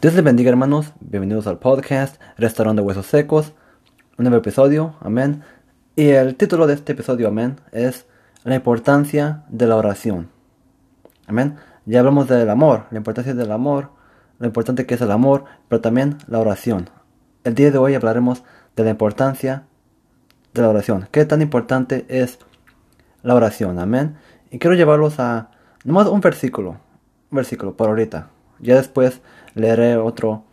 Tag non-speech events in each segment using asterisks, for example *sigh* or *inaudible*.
Dios les bendiga hermanos, bienvenidos al podcast Restaurante Huesos Secos, un nuevo episodio, amén. Y el título de este episodio, amén, es la importancia de la oración. Amén. Ya hablamos del amor, la importancia del amor, lo importante que es el amor, pero también la oración. El día de hoy hablaremos de la importancia de la oración. ¿Qué tan importante es la oración? Amén. Y quiero llevarlos a nomás un versículo, un versículo por ahorita. Ya después leeré otro,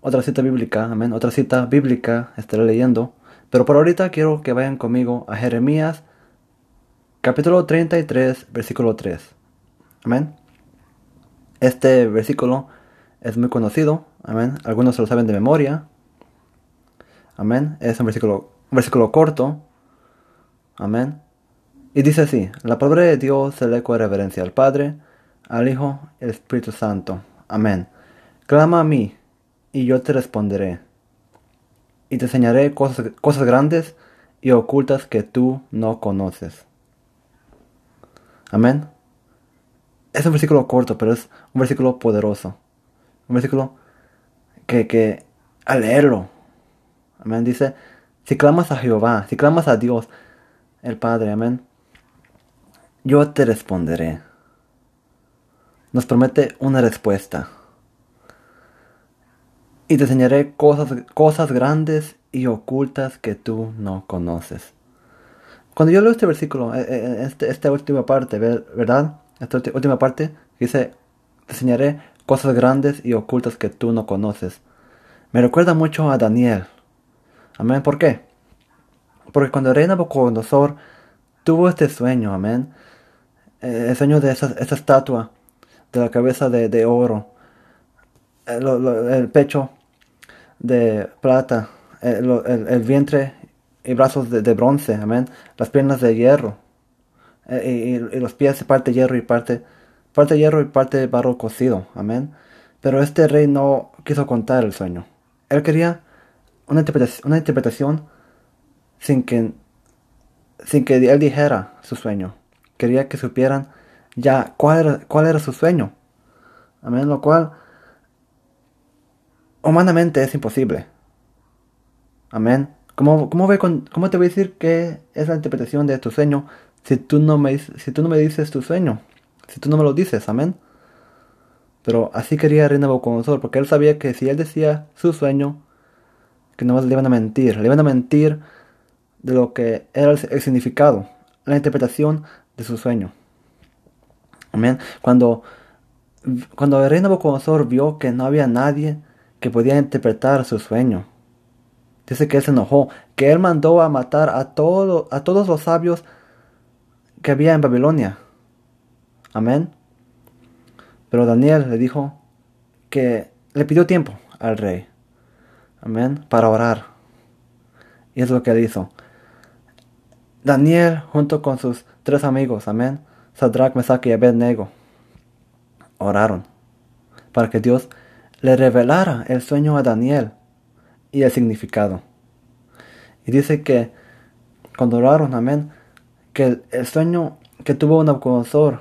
otra cita bíblica, amén, otra cita bíblica estaré leyendo. Pero por ahorita quiero que vayan conmigo a Jeremías capítulo 33, versículo 3. Amén. Este versículo es muy conocido, amén. Algunos lo saben de memoria. Amén. Es un versículo, un versículo corto. Amén. Y dice así, la palabra de Dios se le de reverencia al Padre, al Hijo y al Espíritu Santo. Amén. Clama a mí, y yo te responderé. Y te enseñaré cosas, cosas grandes y ocultas que tú no conoces. Amén. Es un versículo corto, pero es un versículo poderoso. Un versículo que, que al leerlo, amén, dice, si clamas a Jehová, si clamas a Dios, el Padre, amén, yo te responderé. Nos promete una respuesta. Y te enseñaré cosas, cosas grandes y ocultas que tú no conoces. Cuando yo leo este versículo, eh, eh, este, esta última parte, ¿verdad? Esta última parte dice, te enseñaré cosas grandes y ocultas que tú no conoces. Me recuerda mucho a Daniel. Amén. ¿Por qué? Porque cuando el rey Nabucodonosor tuvo este sueño, amén, eh, el sueño de esa, estatua, de la cabeza de, oro, eh, el, pecho de plata, eh, el, vientre y brazos de, bronce, amén, las piernas de hierro, y, los pies parte hierro y parte, parte hierro y parte barro cocido, amén. Pero este rey no quiso contar el sueño. Él quería una interpretación, una interpretación sin que, sin que él dijera su sueño. Quería que supieran ya cuál era, cuál era su sueño. Amén, lo cual humanamente es imposible. Amén. ¿Cómo, cómo, ¿Cómo te voy a decir qué es la interpretación de tu sueño si tú no me, si tú no me dices tu sueño? Si tú no me lo dices, amén. Pero así quería Reina Nabucodonosor, porque él sabía que si él decía su sueño, que no le iban a mentir, le iban a mentir de lo que era el significado, la interpretación de su sueño. Amén. Cuando, cuando el rey Nabucodonosor vio que no había nadie que podía interpretar su sueño, dice que él se enojó, que él mandó a matar a, todo, a todos los sabios que había en Babilonia. Amén. Pero Daniel le dijo que le pidió tiempo al rey. Amén. Para orar. Y es lo que él hizo. Daniel, junto con sus tres amigos, amén, Sadrach, Mesach y Abednego, oraron para que Dios le revelara el sueño a Daniel y el significado. Y dice que cuando oraron, amén, que el, sueño que tuvo Nabucodonosor,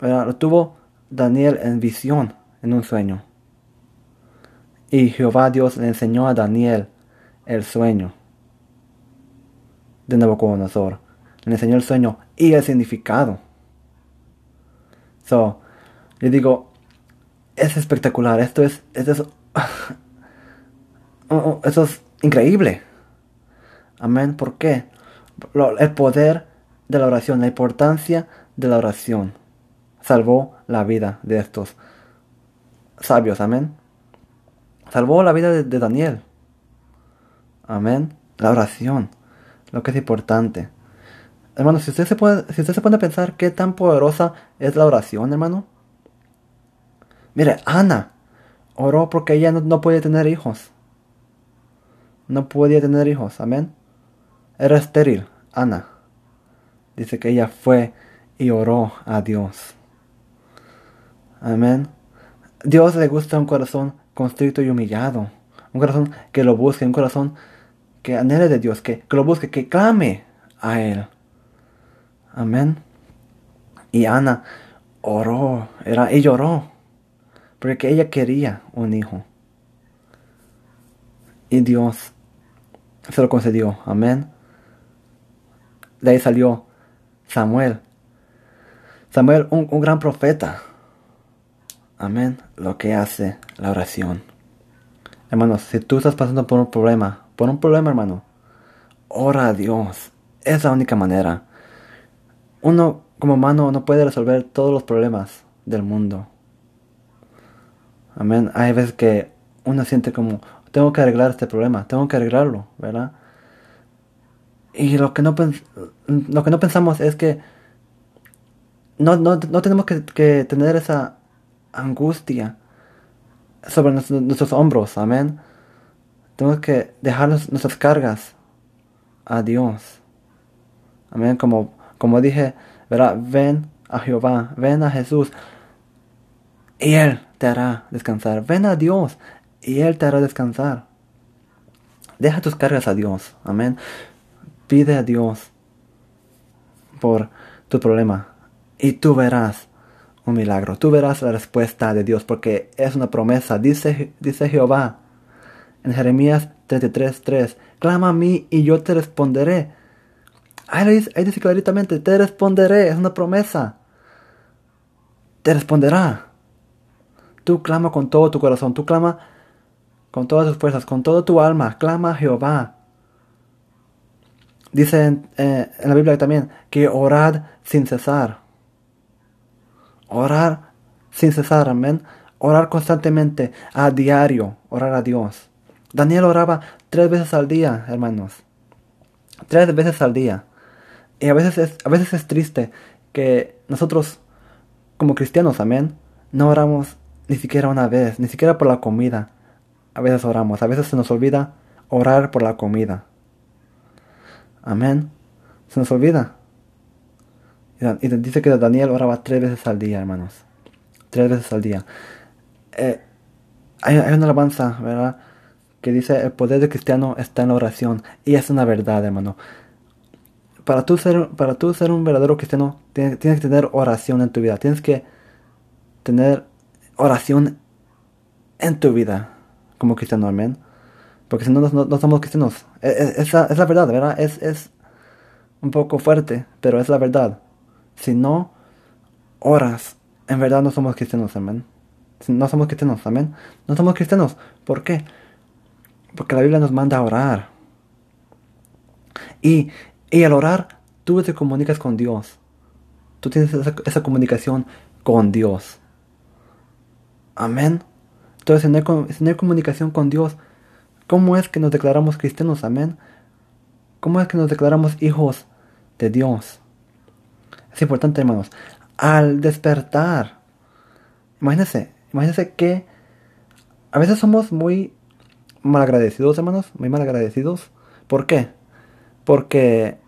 lo tuvo Daniel en visión, en un sueño. Y Jehová Dios le enseñó a Daniel el sueño de Nabucodonosor. Le enseñó el sueño y el significado. So, le digo, es espectacular. Esto es, esto es, *laughs* oh, oh, es increíble. Amén. ¿Por qué? El poder de la oración, la importancia de la oración salvó la vida de estos sabios. Amén. Salvó la vida de Daniel. Amén. La oración lo que es importante. Hermano, si usted se puede, si usted se pone a pensar qué tan poderosa es la oración, hermano. Mire, Ana oró porque ella no, no podía tener hijos. No podía tener hijos, amén. Era estéril, Ana. Dice que ella fue y oró a Dios. Amén. Dios le gusta un corazón constricto y humillado. Un corazón que lo busque, un corazón que anhele de Dios, que, lo busque, que clame a Él. Amén. Y Ana oró, era, y lloró, porque ella quería un hijo. Y Dios se lo concedió. Amén. De ahí salió Samuel. Samuel, un, un gran profeta. Amén. Lo que hace la oración. Hermanos, si tú estás pasando por un problema, por un problema, hermano, ora a Dios. Es la única manera. Uno como humano no puede resolver todos los problemas del mundo. Amén. Hay veces que uno siente como, tengo que arreglar este problema, tengo que arreglarlo, ¿verdad? Y lo que no, lo que no pensamos es que no, no, no tenemos que, que, tener esa angustia sobre nuestros, hombros, amén. Tenemos que dejar nuestras cargas a Dios. Amén. Como, como dije, ¿verdad? Ven a Jehová, ven a Jesús. Y Él te hará descansar. Ven a Dios y Él te hará descansar. Deja tus cargas a Dios. Amén. Pide a Dios por tu problema. Y tú verás un milagro. Tú verás la respuesta de Dios porque es una promesa. Dice, dice Jehová en Jeremías 33.3. Clama a mí y yo te responderé. Ahí dice, ahí dice claritamente, te responderé. Es una promesa. Te responderá. Tú clama con todo tu corazón. Tú clama con todas tus fuerzas, con toda tu alma. Clama a Jehová. Dice en, eh, en la Biblia también que orad sin cesar. Orar sin cesar, amén. Orar constantemente, a diario, orar a Dios. Daniel oraba tres veces al día, hermanos. Tres veces al día. Y a veces es, a veces es triste que nosotros, como cristianos, amén, no oramos ni siquiera una vez, ni siquiera por la comida. A veces oramos, a veces se nos olvida orar por la comida. Amén. Se nos olvida. Y dice que Daniel oraba tres veces al día, hermanos. Tres veces al día. Eh, hay, una alabanza, ¿verdad? Que dice, el poder del cristiano está en la oración. Y es una verdad, hermano. Para tú ser, para tú ser un verdadero cristiano, tienes, que tener oración en tu vida. Tienes que tener oración en tu vida como cristiano, amén. Porque si no, no, somos cristianos. Es, es, la, verdad, ¿verdad? Es, es un poco fuerte, pero es la verdad. Si no oras, en verdad no somos cristianos, amén. No somos cristianos, amén. No somos cristianos. ¿Por qué? Porque la Biblia nos manda a orar. Y, y al orar, tú te comunicas con Dios. Tú tienes esa, comunicación con Dios. Amén. Entonces, si si no hay comunicación con Dios, ¿cómo es que nos declaramos cristianos? Amén. ¿Cómo es que nos declaramos hijos de Dios? Es importante, hermanos. Al despertar, imagínense, imagínense que a veces somos muy malagradecidos, hermanos, muy malagradecidos. ¿Por qué? Porque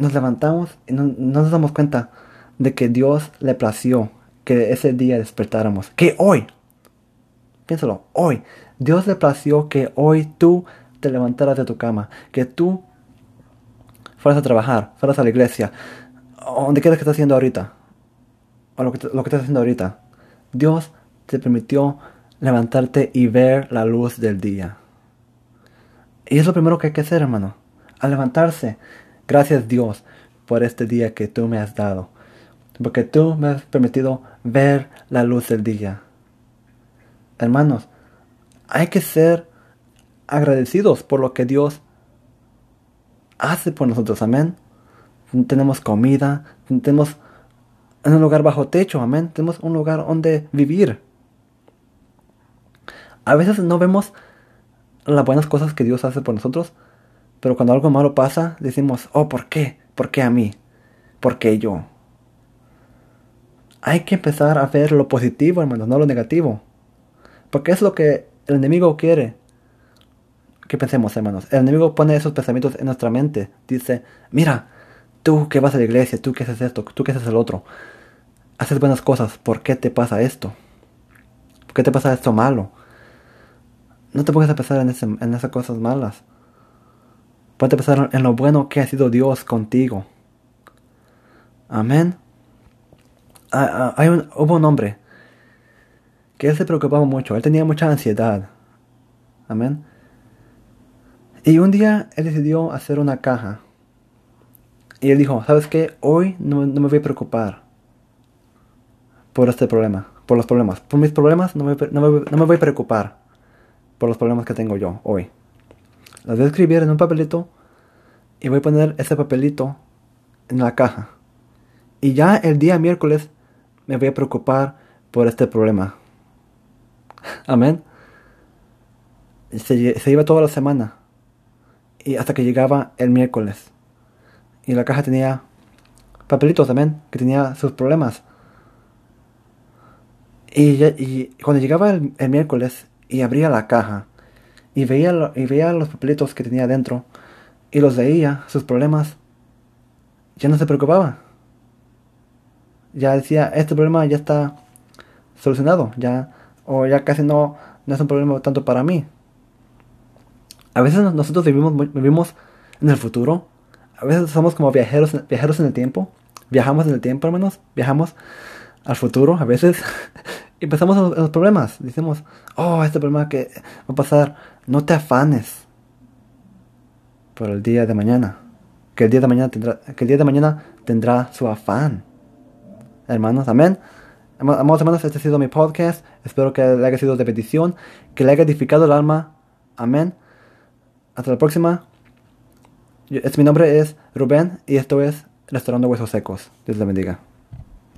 nos levantamos y no, nos damos cuenta de que Dios le plació que ese día despertáramos. Que hoy, piénsalo, hoy, Dios le plació que hoy tú te levantaras de tu cama, que tú fueras a trabajar, fueras a la iglesia, o donde quieras que estás haciendo ahorita, o lo que, lo que estás haciendo ahorita, Dios te permitió levantarte y ver la luz del día. Y es lo primero que hay que hacer, hermano. Al levantarse, gracias Dios por este día que tú me has dado. Porque tú me has permitido ver la luz del día. Hermanos, hay que ser agradecidos por lo que Dios hace por nosotros. Amén tenemos comida, tenemos un lugar bajo techo, amén, tenemos un lugar donde vivir. A veces no vemos las buenas cosas que Dios hace por nosotros, pero cuando algo malo pasa, decimos, oh, ¿por qué? ¿Por qué a mí? ¿Por qué yo? Hay que empezar a ver lo positivo, hermanos, no lo negativo. Porque es lo que el enemigo quiere que pensemos, hermanos. El enemigo pone esos pensamientos en nuestra mente. Dice, mira, Tú que vas a la iglesia, tú que haces esto, tú que haces el otro. Haces buenas cosas, ¿por qué te pasa esto? ¿Por qué te pasa esto malo? No te pongas a pensar en, en esas cosas malas. Ponte pensar en lo bueno que ha sido Dios contigo. Amén. Ah, ah, hay un, hubo un hombre que él se preocupaba mucho, él tenía mucha ansiedad. Amén. Y un día él decidió hacer una caja. Y él dijo, ¿sabes qué? Hoy no, me voy a preocupar por este problema, por los problemas. Por mis problemas no me voy a preocupar por los problemas que tengo yo hoy. Las voy a escribir en un papelito y voy a poner ese papelito en la caja. Y ya el día miércoles me voy a preocupar por este problema. *laughs* Amén. Se, se, iba toda la semana. Y hasta que llegaba el miércoles. Y la caja tenía papelitos también, que tenía sus problemas. Y, y cuando llegaba el, miércoles y abría la caja y veía, y veía los papelitos que tenía dentro y los leía, sus problemas, ya no se preocupaba. Ya decía, este problema ya está solucionado, ya, o ya casi no, no es un problema tanto para mí. A veces nosotros vivimos, vivimos en el futuro, a veces somos como viajeros, viajeros en el tiempo, viajamos en el tiempo al menos, viajamos al futuro a veces *laughs* y pensamos en los, problemas. Decimos, oh, este problema que va a pasar, no te afanes por el día de mañana, que el día de mañana tendrá, que el día de mañana tendrá su afán. Hermanos, amén. Amados hermanos, este ha sido mi podcast. Espero que le haya sido de petición, que le haya edificado el alma. Amén. Hasta la próxima. mi nombre es Rubén y esto es Restaurando Huesos Secos. Dios le bendiga.